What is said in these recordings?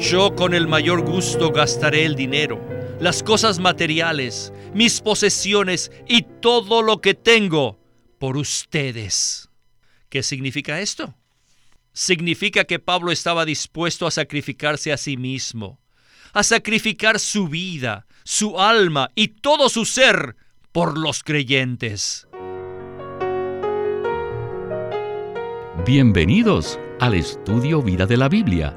Yo con el mayor gusto gastaré el dinero, las cosas materiales, mis posesiones y todo lo que tengo por ustedes. ¿Qué significa esto? Significa que Pablo estaba dispuesto a sacrificarse a sí mismo, a sacrificar su vida, su alma y todo su ser por los creyentes. Bienvenidos al estudio Vida de la Biblia,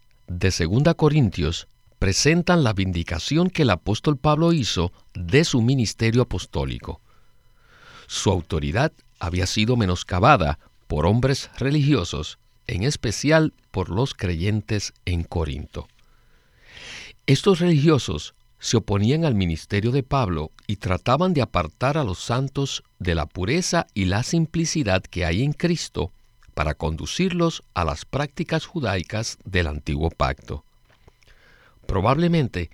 de 2 Corintios presentan la vindicación que el apóstol Pablo hizo de su ministerio apostólico. Su autoridad había sido menoscabada por hombres religiosos, en especial por los creyentes en Corinto. Estos religiosos se oponían al ministerio de Pablo y trataban de apartar a los santos de la pureza y la simplicidad que hay en Cristo para conducirlos a las prácticas judaicas del antiguo pacto. Probablemente,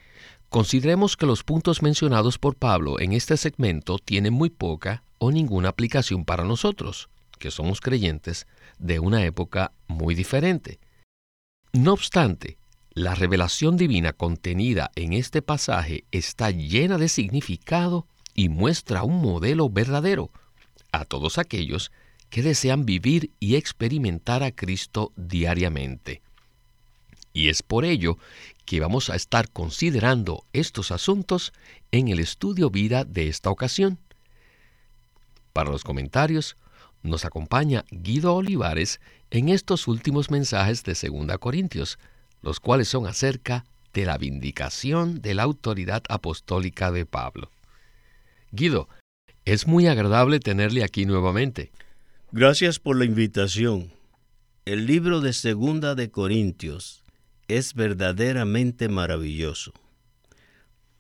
consideremos que los puntos mencionados por Pablo en este segmento tienen muy poca o ninguna aplicación para nosotros, que somos creyentes de una época muy diferente. No obstante, la revelación divina contenida en este pasaje está llena de significado y muestra un modelo verdadero a todos aquellos que desean vivir y experimentar a Cristo diariamente. Y es por ello que vamos a estar considerando estos asuntos en el estudio vida de esta ocasión. Para los comentarios, nos acompaña Guido Olivares en estos últimos mensajes de 2 Corintios, los cuales son acerca de la vindicación de la autoridad apostólica de Pablo. Guido, es muy agradable tenerle aquí nuevamente. Gracias por la invitación. El libro de Segunda de Corintios es verdaderamente maravilloso.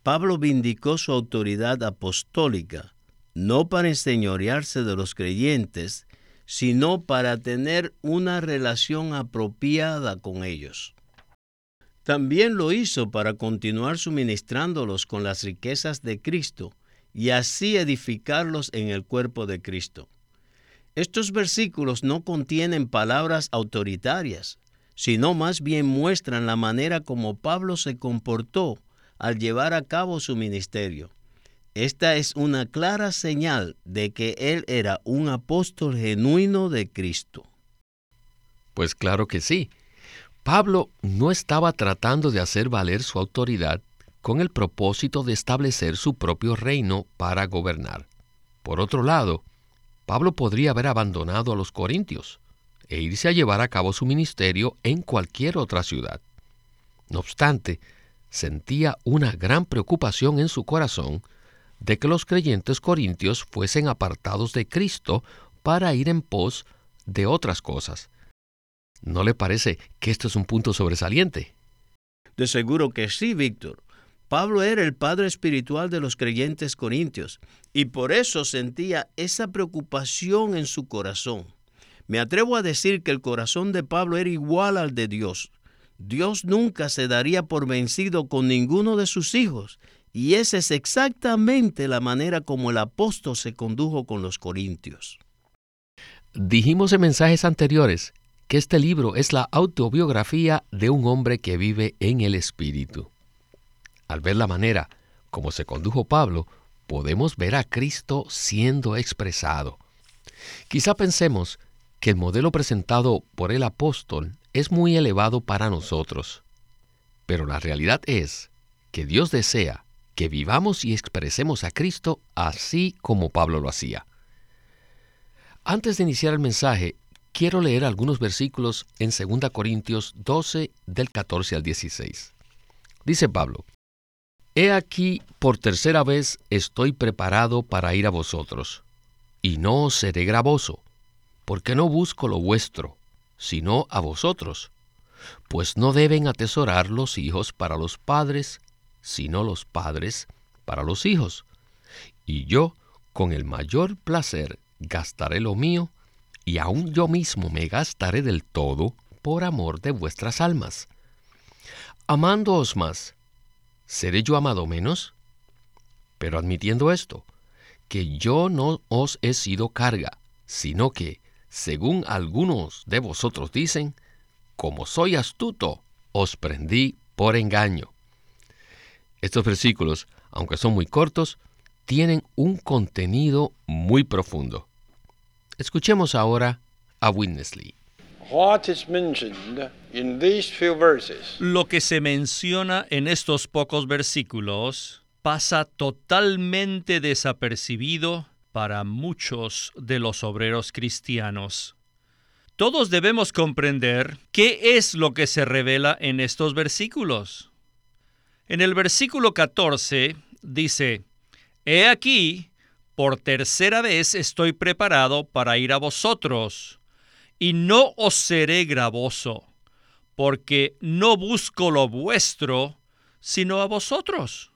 Pablo vindicó su autoridad apostólica, no para enseñorearse de los creyentes, sino para tener una relación apropiada con ellos. También lo hizo para continuar suministrándolos con las riquezas de Cristo y así edificarlos en el cuerpo de Cristo. Estos versículos no contienen palabras autoritarias, sino más bien muestran la manera como Pablo se comportó al llevar a cabo su ministerio. Esta es una clara señal de que él era un apóstol genuino de Cristo. Pues claro que sí. Pablo no estaba tratando de hacer valer su autoridad con el propósito de establecer su propio reino para gobernar. Por otro lado, Pablo podría haber abandonado a los corintios e irse a llevar a cabo su ministerio en cualquier otra ciudad. No obstante, sentía una gran preocupación en su corazón de que los creyentes corintios fuesen apartados de Cristo para ir en pos de otras cosas. ¿No le parece que esto es un punto sobresaliente? De seguro que sí, Víctor. Pablo era el padre espiritual de los creyentes corintios y por eso sentía esa preocupación en su corazón. Me atrevo a decir que el corazón de Pablo era igual al de Dios. Dios nunca se daría por vencido con ninguno de sus hijos, y esa es exactamente la manera como el apóstol se condujo con los corintios. Dijimos en mensajes anteriores que este libro es la autobiografía de un hombre que vive en el Espíritu. Al ver la manera como se condujo Pablo, podemos ver a Cristo siendo expresado. Quizá pensemos que el modelo presentado por el apóstol es muy elevado para nosotros, pero la realidad es que Dios desea que vivamos y expresemos a Cristo así como Pablo lo hacía. Antes de iniciar el mensaje, quiero leer algunos versículos en 2 Corintios 12 del 14 al 16. Dice Pablo, He aquí, por tercera vez estoy preparado para ir a vosotros, y no os seré gravoso, porque no busco lo vuestro, sino a vosotros, pues no deben atesorar los hijos para los padres, sino los padres para los hijos. Y yo, con el mayor placer, gastaré lo mío, y aun yo mismo me gastaré del todo por amor de vuestras almas. Amándoos más, ¿seré yo amado menos? Pero admitiendo esto, que yo no os he sido carga, sino que, según algunos de vosotros dicen, como soy astuto, os prendí por engaño. Estos versículos, aunque son muy cortos, tienen un contenido muy profundo. Escuchemos ahora a Winnesley. Lo que se menciona en estos pocos versículos pasa totalmente desapercibido para muchos de los obreros cristianos. Todos debemos comprender qué es lo que se revela en estos versículos. En el versículo 14 dice, He aquí, por tercera vez estoy preparado para ir a vosotros, y no os seré gravoso, porque no busco lo vuestro, sino a vosotros.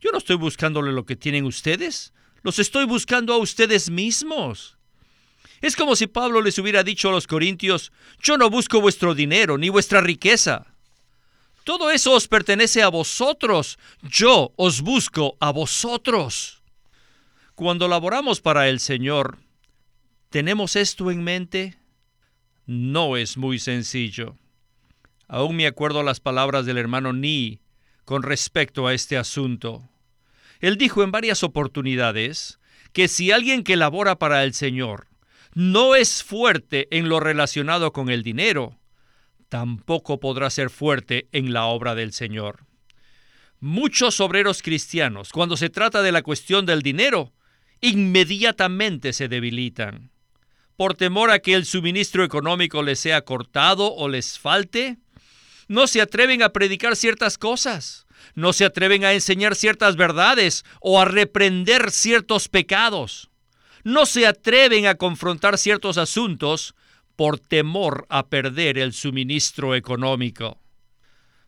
Yo no estoy buscándole lo que tienen ustedes, los estoy buscando a ustedes mismos. Es como si Pablo les hubiera dicho a los corintios, yo no busco vuestro dinero ni vuestra riqueza. Todo eso os pertenece a vosotros. Yo os busco a vosotros. Cuando laboramos para el Señor, ¿tenemos esto en mente? No es muy sencillo. Aún me acuerdo las palabras del hermano Ni con respecto a este asunto. Él dijo en varias oportunidades que si alguien que labora para el Señor no es fuerte en lo relacionado con el dinero, tampoco podrá ser fuerte en la obra del Señor. Muchos obreros cristianos, cuando se trata de la cuestión del dinero, inmediatamente se debilitan. Por temor a que el suministro económico les sea cortado o les falte, no se atreven a predicar ciertas cosas no se atreven a enseñar ciertas verdades o a reprender ciertos pecados. No se atreven a confrontar ciertos asuntos por temor a perder el suministro económico.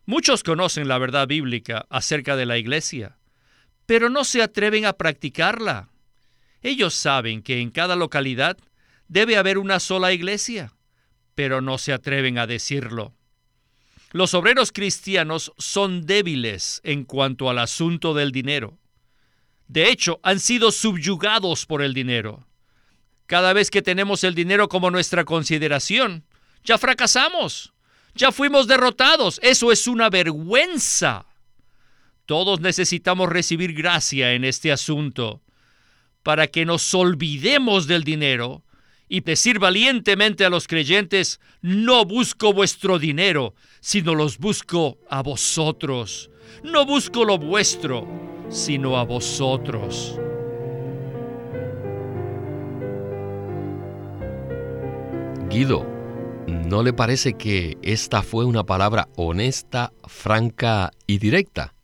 Muchos conocen la verdad bíblica acerca de la iglesia, pero no se atreven a practicarla. Ellos saben que en cada localidad debe haber una sola iglesia, pero no se atreven a decirlo. Los obreros cristianos son débiles en cuanto al asunto del dinero. De hecho, han sido subyugados por el dinero. Cada vez que tenemos el dinero como nuestra consideración, ya fracasamos, ya fuimos derrotados. Eso es una vergüenza. Todos necesitamos recibir gracia en este asunto para que nos olvidemos del dinero y decir valientemente a los creyentes, no busco vuestro dinero, sino los busco a vosotros. No busco lo vuestro, sino a vosotros. Guido, ¿no le parece que esta fue una palabra honesta, franca y directa?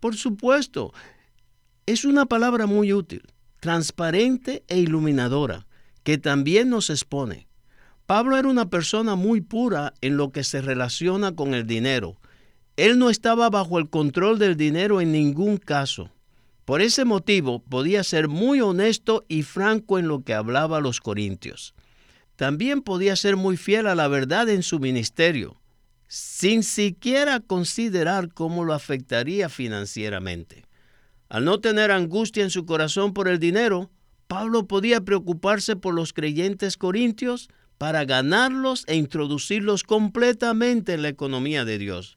Por supuesto, es una palabra muy útil, transparente e iluminadora que también nos expone. Pablo era una persona muy pura en lo que se relaciona con el dinero. Él no estaba bajo el control del dinero en ningún caso. Por ese motivo podía ser muy honesto y franco en lo que hablaba a los corintios. También podía ser muy fiel a la verdad en su ministerio, sin siquiera considerar cómo lo afectaría financieramente. Al no tener angustia en su corazón por el dinero, Pablo podía preocuparse por los creyentes corintios para ganarlos e introducirlos completamente en la economía de Dios.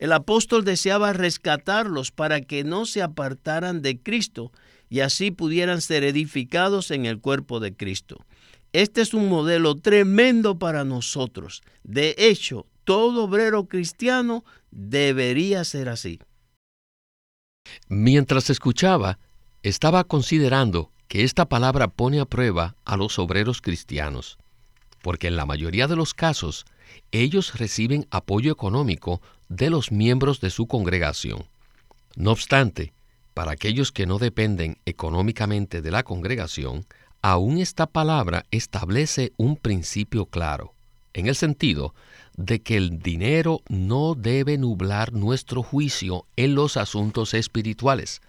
El apóstol deseaba rescatarlos para que no se apartaran de Cristo y así pudieran ser edificados en el cuerpo de Cristo. Este es un modelo tremendo para nosotros. De hecho, todo obrero cristiano debería ser así. Mientras escuchaba, estaba considerando que esta palabra pone a prueba a los obreros cristianos, porque en la mayoría de los casos ellos reciben apoyo económico de los miembros de su congregación. No obstante, para aquellos que no dependen económicamente de la congregación, aún esta palabra establece un principio claro. en el sentido de que el dinero no debe nublar nuestro juicio en los asuntos espirituales.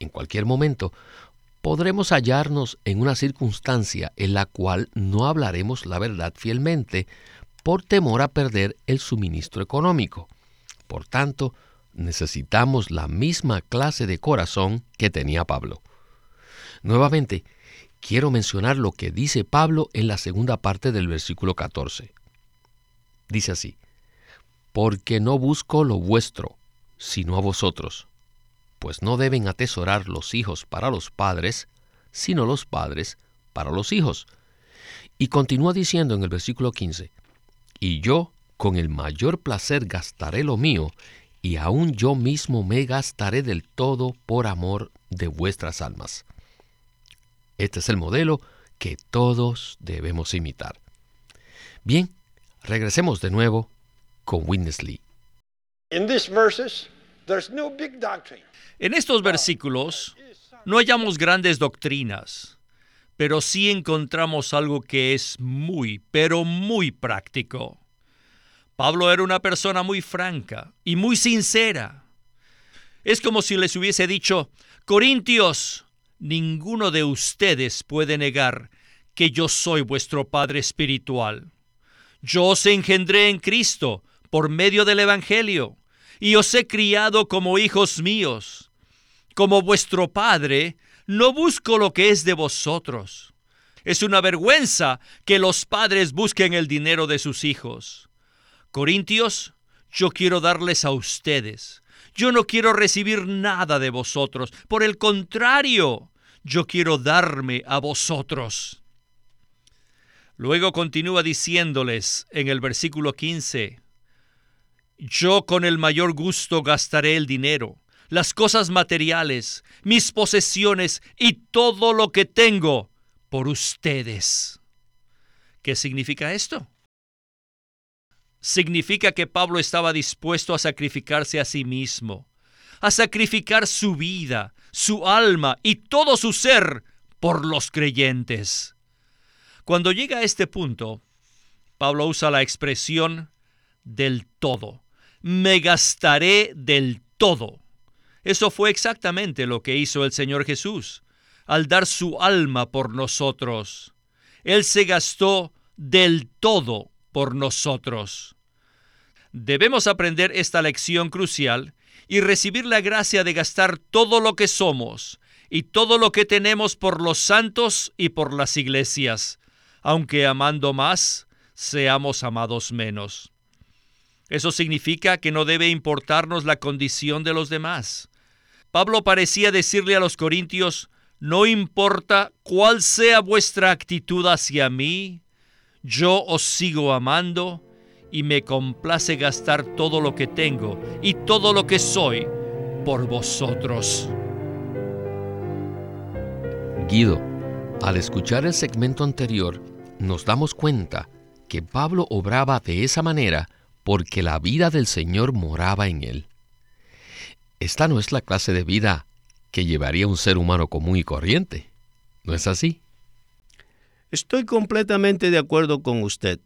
En cualquier momento, podremos hallarnos en una circunstancia en la cual no hablaremos la verdad fielmente por temor a perder el suministro económico. Por tanto, necesitamos la misma clase de corazón que tenía Pablo. Nuevamente, quiero mencionar lo que dice Pablo en la segunda parte del versículo 14. Dice así, porque no busco lo vuestro, sino a vosotros, pues no deben atesorar los hijos para los padres, sino los padres para los hijos. Y continúa diciendo en el versículo 15, y yo con el mayor placer gastaré lo mío, y aun yo mismo me gastaré del todo por amor de vuestras almas. Este es el modelo que todos debemos imitar. Bien, regresemos de nuevo con Witness Lee. En estos versículos no hallamos grandes doctrinas, pero sí encontramos algo que es muy, pero muy práctico. Pablo era una persona muy franca y muy sincera. Es como si les hubiese dicho, Corintios, ninguno de ustedes puede negar que yo soy vuestro Padre Espiritual. Yo os engendré en Cristo por medio del Evangelio, y os he criado como hijos míos. Como vuestro Padre, no busco lo que es de vosotros. Es una vergüenza que los padres busquen el dinero de sus hijos. Corintios, yo quiero darles a ustedes yo no quiero recibir nada de vosotros. Por el contrario, yo quiero darme a vosotros. Luego continúa diciéndoles en el versículo 15, yo con el mayor gusto gastaré el dinero, las cosas materiales, mis posesiones y todo lo que tengo por ustedes. ¿Qué significa esto? significa que Pablo estaba dispuesto a sacrificarse a sí mismo, a sacrificar su vida, su alma y todo su ser por los creyentes. Cuando llega a este punto, Pablo usa la expresión del todo. Me gastaré del todo. Eso fue exactamente lo que hizo el Señor Jesús al dar su alma por nosotros. Él se gastó del todo por nosotros. Debemos aprender esta lección crucial y recibir la gracia de gastar todo lo que somos y todo lo que tenemos por los santos y por las iglesias, aunque amando más, seamos amados menos. Eso significa que no debe importarnos la condición de los demás. Pablo parecía decirle a los corintios, no importa cuál sea vuestra actitud hacia mí, yo os sigo amando y me complace gastar todo lo que tengo y todo lo que soy por vosotros. Guido, al escuchar el segmento anterior, nos damos cuenta que Pablo obraba de esa manera porque la vida del Señor moraba en él. Esta no es la clase de vida que llevaría un ser humano común y corriente. ¿No es así? Estoy completamente de acuerdo con usted.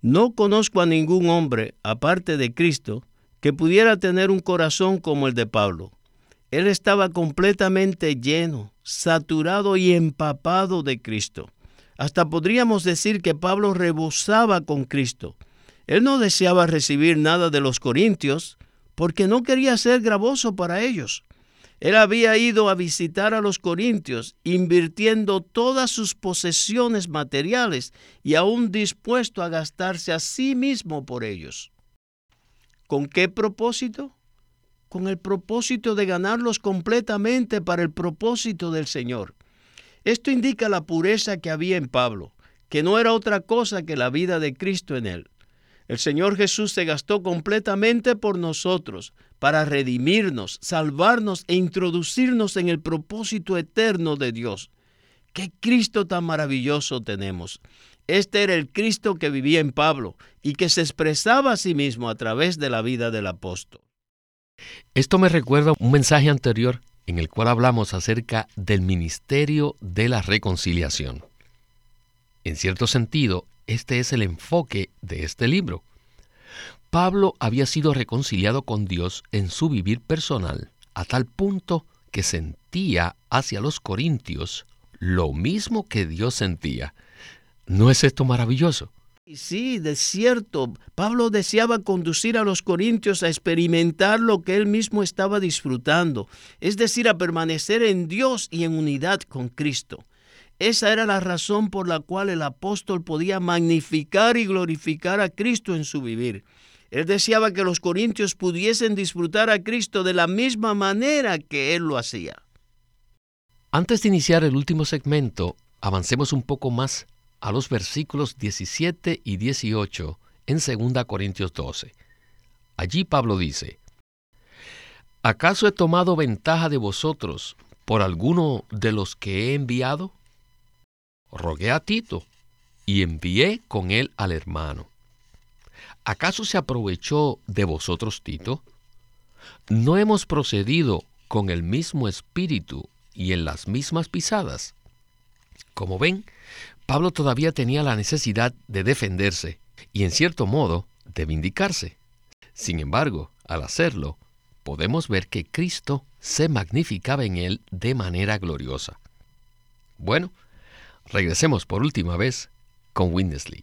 No conozco a ningún hombre, aparte de Cristo, que pudiera tener un corazón como el de Pablo. Él estaba completamente lleno, saturado y empapado de Cristo. Hasta podríamos decir que Pablo rebosaba con Cristo. Él no deseaba recibir nada de los corintios porque no quería ser gravoso para ellos. Él había ido a visitar a los corintios, invirtiendo todas sus posesiones materiales y aún dispuesto a gastarse a sí mismo por ellos. ¿Con qué propósito? Con el propósito de ganarlos completamente para el propósito del Señor. Esto indica la pureza que había en Pablo, que no era otra cosa que la vida de Cristo en él. El Señor Jesús se gastó completamente por nosotros, para redimirnos, salvarnos e introducirnos en el propósito eterno de Dios. ¡Qué Cristo tan maravilloso tenemos! Este era el Cristo que vivía en Pablo y que se expresaba a sí mismo a través de la vida del apóstol. Esto me recuerda un mensaje anterior en el cual hablamos acerca del ministerio de la reconciliación. En cierto sentido, este es el enfoque de este libro. Pablo había sido reconciliado con Dios en su vivir personal, a tal punto que sentía hacia los corintios lo mismo que Dios sentía. ¿No es esto maravilloso? Sí, de cierto, Pablo deseaba conducir a los corintios a experimentar lo que él mismo estaba disfrutando, es decir, a permanecer en Dios y en unidad con Cristo. Esa era la razón por la cual el apóstol podía magnificar y glorificar a Cristo en su vivir. Él deseaba que los corintios pudiesen disfrutar a Cristo de la misma manera que él lo hacía. Antes de iniciar el último segmento, avancemos un poco más a los versículos 17 y 18 en 2 Corintios 12. Allí Pablo dice, ¿acaso he tomado ventaja de vosotros por alguno de los que he enviado? Rogué a Tito y envié con él al hermano. ¿Acaso se aprovechó de vosotros Tito? ¿No hemos procedido con el mismo espíritu y en las mismas pisadas? Como ven, Pablo todavía tenía la necesidad de defenderse y en cierto modo de vindicarse. Sin embargo, al hacerlo, podemos ver que Cristo se magnificaba en él de manera gloriosa. Bueno, regresemos por última vez con Winnesley.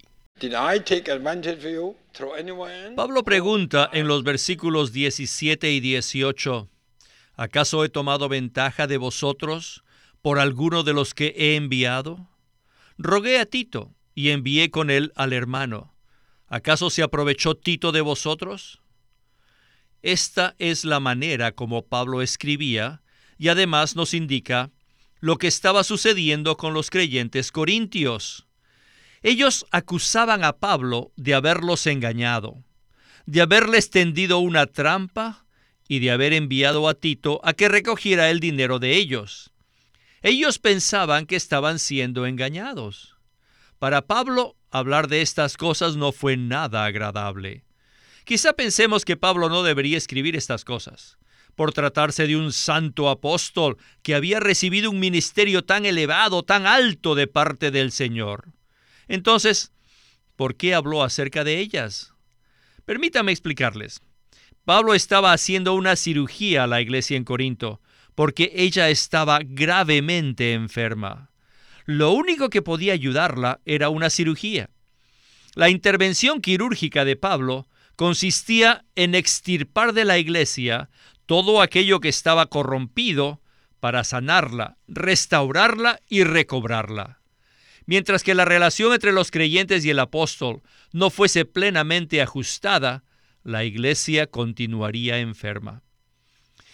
Pablo pregunta en los versículos 17 y 18, ¿acaso he tomado ventaja de vosotros por alguno de los que he enviado? Rogué a Tito y envié con él al hermano. ¿Acaso se aprovechó Tito de vosotros? Esta es la manera como Pablo escribía y además nos indica lo que estaba sucediendo con los creyentes corintios. Ellos acusaban a Pablo de haberlos engañado, de haberles tendido una trampa y de haber enviado a Tito a que recogiera el dinero de ellos. Ellos pensaban que estaban siendo engañados. Para Pablo, hablar de estas cosas no fue nada agradable. Quizá pensemos que Pablo no debería escribir estas cosas, por tratarse de un santo apóstol que había recibido un ministerio tan elevado, tan alto de parte del Señor. Entonces, ¿por qué habló acerca de ellas? Permítame explicarles. Pablo estaba haciendo una cirugía a la iglesia en Corinto, porque ella estaba gravemente enferma. Lo único que podía ayudarla era una cirugía. La intervención quirúrgica de Pablo consistía en extirpar de la iglesia todo aquello que estaba corrompido para sanarla, restaurarla y recobrarla. Mientras que la relación entre los creyentes y el apóstol no fuese plenamente ajustada, la iglesia continuaría enferma.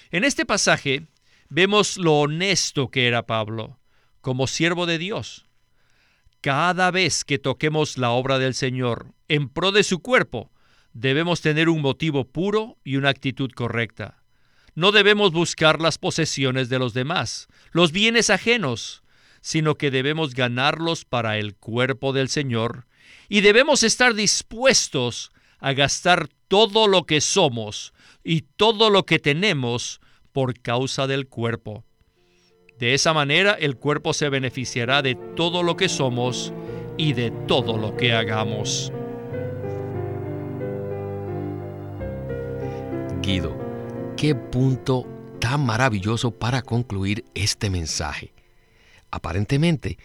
En este pasaje, vemos lo honesto que era Pablo como siervo de Dios. Cada vez que toquemos la obra del Señor en pro de su cuerpo, debemos tener un motivo puro y una actitud correcta. No debemos buscar las posesiones de los demás, los bienes ajenos, sino que debemos ganarlos para el cuerpo del Señor y debemos estar dispuestos a gastar todo lo que somos y todo lo que tenemos por causa del cuerpo. De esa manera el cuerpo se beneficiará de todo lo que somos y de todo lo que hagamos. Guido, qué punto tan maravilloso para concluir este mensaje. Aparentemente,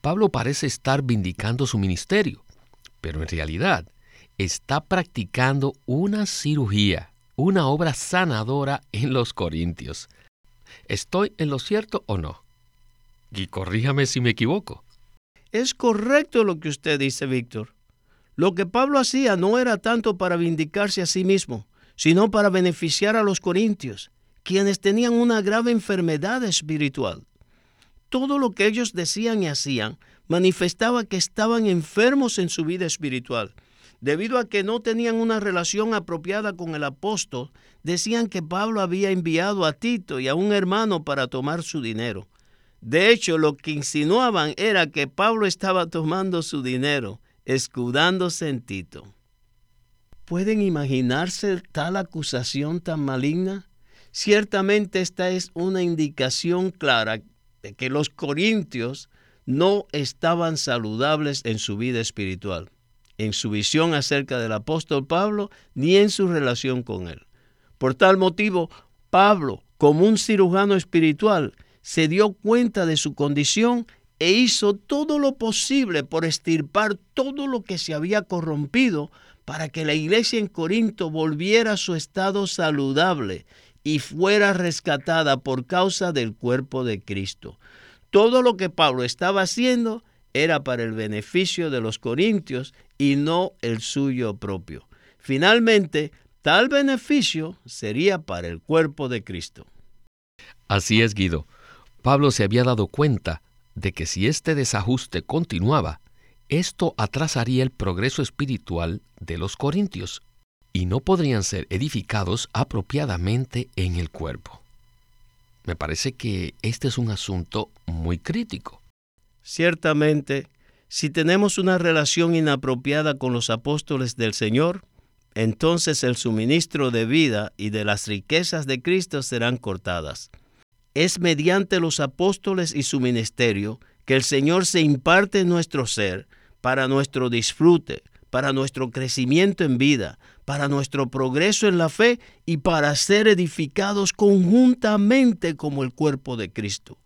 Pablo parece estar vindicando su ministerio, pero en realidad está practicando una cirugía una obra sanadora en los Corintios. ¿Estoy en lo cierto o no? Y corríjame si me equivoco. Es correcto lo que usted dice, Víctor. Lo que Pablo hacía no era tanto para vindicarse a sí mismo, sino para beneficiar a los corintios, quienes tenían una grave enfermedad espiritual. Todo lo que ellos decían y hacían manifestaba que estaban enfermos en su vida espiritual Debido a que no tenían una relación apropiada con el apóstol, decían que Pablo había enviado a Tito y a un hermano para tomar su dinero. De hecho, lo que insinuaban era que Pablo estaba tomando su dinero, escudándose en Tito. ¿Pueden imaginarse tal acusación tan maligna? Ciertamente esta es una indicación clara de que los corintios no estaban saludables en su vida espiritual, en su visión acerca del apóstol Pablo, ni en su relación con él. Por tal motivo, Pablo, como un cirujano espiritual, se dio cuenta de su condición e hizo todo lo posible por estirpar todo lo que se había corrompido para que la iglesia en Corinto volviera a su estado saludable y fuera rescatada por causa del cuerpo de Cristo. Todo lo que Pablo estaba haciendo era para el beneficio de los corintios y no el suyo propio. Finalmente, tal beneficio sería para el cuerpo de Cristo. Así es, Guido. Pablo se había dado cuenta de que si este desajuste continuaba, esto atrasaría el progreso espiritual de los corintios y no podrían ser edificados apropiadamente en el cuerpo. Me parece que este es un asunto muy crítico. Ciertamente, si tenemos una relación inapropiada con los apóstoles del Señor, entonces el suministro de vida y de las riquezas de Cristo serán cortadas. Es mediante los apóstoles y su ministerio que el Señor se imparte en nuestro ser para nuestro disfrute, para nuestro crecimiento en vida, para nuestro progreso en la fe y para ser edificados conjuntamente como el cuerpo de Cristo.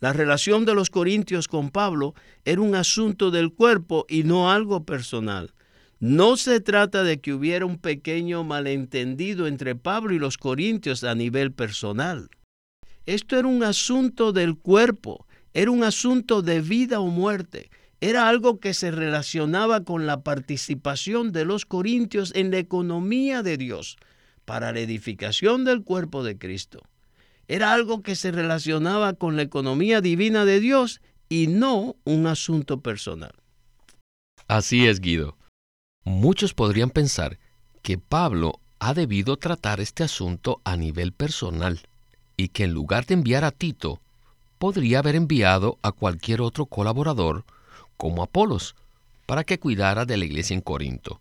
La relación de los corintios con Pablo era un asunto del cuerpo y no algo personal. No se trata de que hubiera un pequeño malentendido entre Pablo y los corintios a nivel personal. Esto era un asunto del cuerpo, era un asunto de vida o muerte, era algo que se relacionaba con la participación de los corintios en la economía de Dios para la edificación del cuerpo de Cristo. Era algo que se relacionaba con la economía divina de Dios y no un asunto personal. Así es, Guido. Muchos podrían pensar que Pablo ha debido tratar este asunto a nivel personal y que en lugar de enviar a Tito, podría haber enviado a cualquier otro colaborador como Apolos, para que cuidara de la iglesia en Corinto.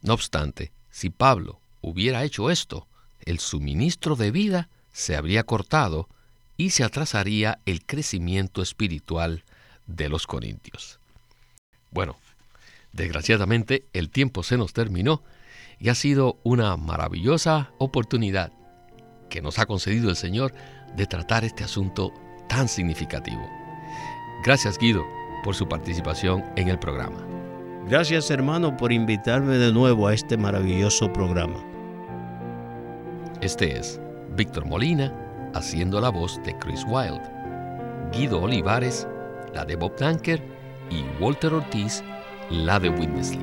No obstante, si Pablo hubiera hecho esto, el suministro de vida se habría cortado y se atrasaría el crecimiento espiritual de los corintios. Bueno, desgraciadamente el tiempo se nos terminó y ha sido una maravillosa oportunidad que nos ha concedido el Señor de tratar este asunto tan significativo. Gracias Guido por su participación en el programa. Gracias hermano por invitarme de nuevo a este maravilloso programa. Este es Víctor Molina haciendo la voz de Chris Wilde, Guido Olivares, la de Bob Tanker y Walter Ortiz, la de Witness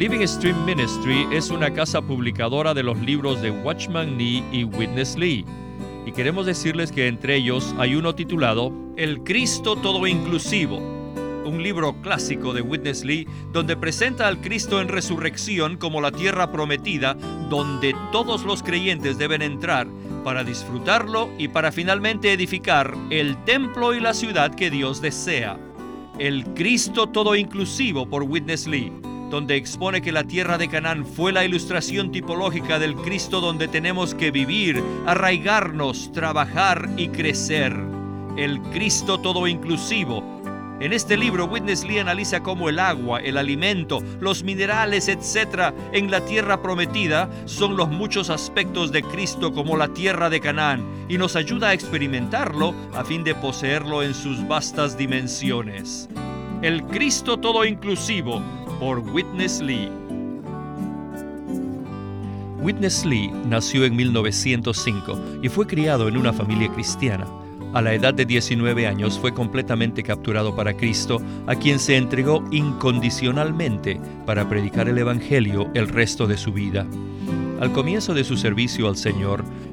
Living Stream Ministry es una casa publicadora de los libros de Watchman Nee y Witness Lee. Y queremos decirles que entre ellos hay uno titulado El Cristo Todo Inclusivo, un libro clásico de Witness Lee donde presenta al Cristo en resurrección como la tierra prometida donde todos los creyentes deben entrar para disfrutarlo y para finalmente edificar el templo y la ciudad que Dios desea. El Cristo Todo Inclusivo por Witness Lee donde expone que la tierra de Canaán fue la ilustración tipológica del Cristo donde tenemos que vivir, arraigarnos, trabajar y crecer. El Cristo todo inclusivo. En este libro, Witness Lee analiza cómo el agua, el alimento, los minerales, etc., en la tierra prometida son los muchos aspectos de Cristo como la tierra de Canaán y nos ayuda a experimentarlo a fin de poseerlo en sus vastas dimensiones. El Cristo todo inclusivo por Witness Lee. Witness Lee nació en 1905 y fue criado en una familia cristiana. A la edad de 19 años fue completamente capturado para Cristo, a quien se entregó incondicionalmente para predicar el Evangelio el resto de su vida. Al comienzo de su servicio al Señor,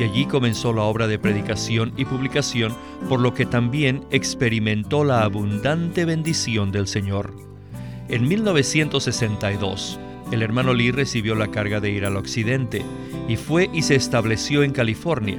y allí comenzó la obra de predicación y publicación, por lo que también experimentó la abundante bendición del Señor. En 1962, el hermano Lee recibió la carga de ir al occidente y fue y se estableció en California.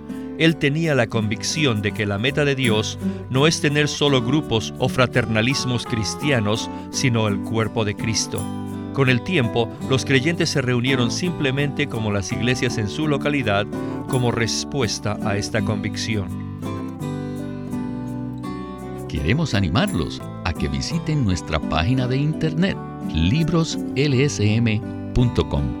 él tenía la convicción de que la meta de Dios no es tener solo grupos o fraternalismos cristianos, sino el cuerpo de Cristo. Con el tiempo, los creyentes se reunieron simplemente como las iglesias en su localidad como respuesta a esta convicción. Queremos animarlos a que visiten nuestra página de internet libroslsm.com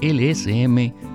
lsm.org.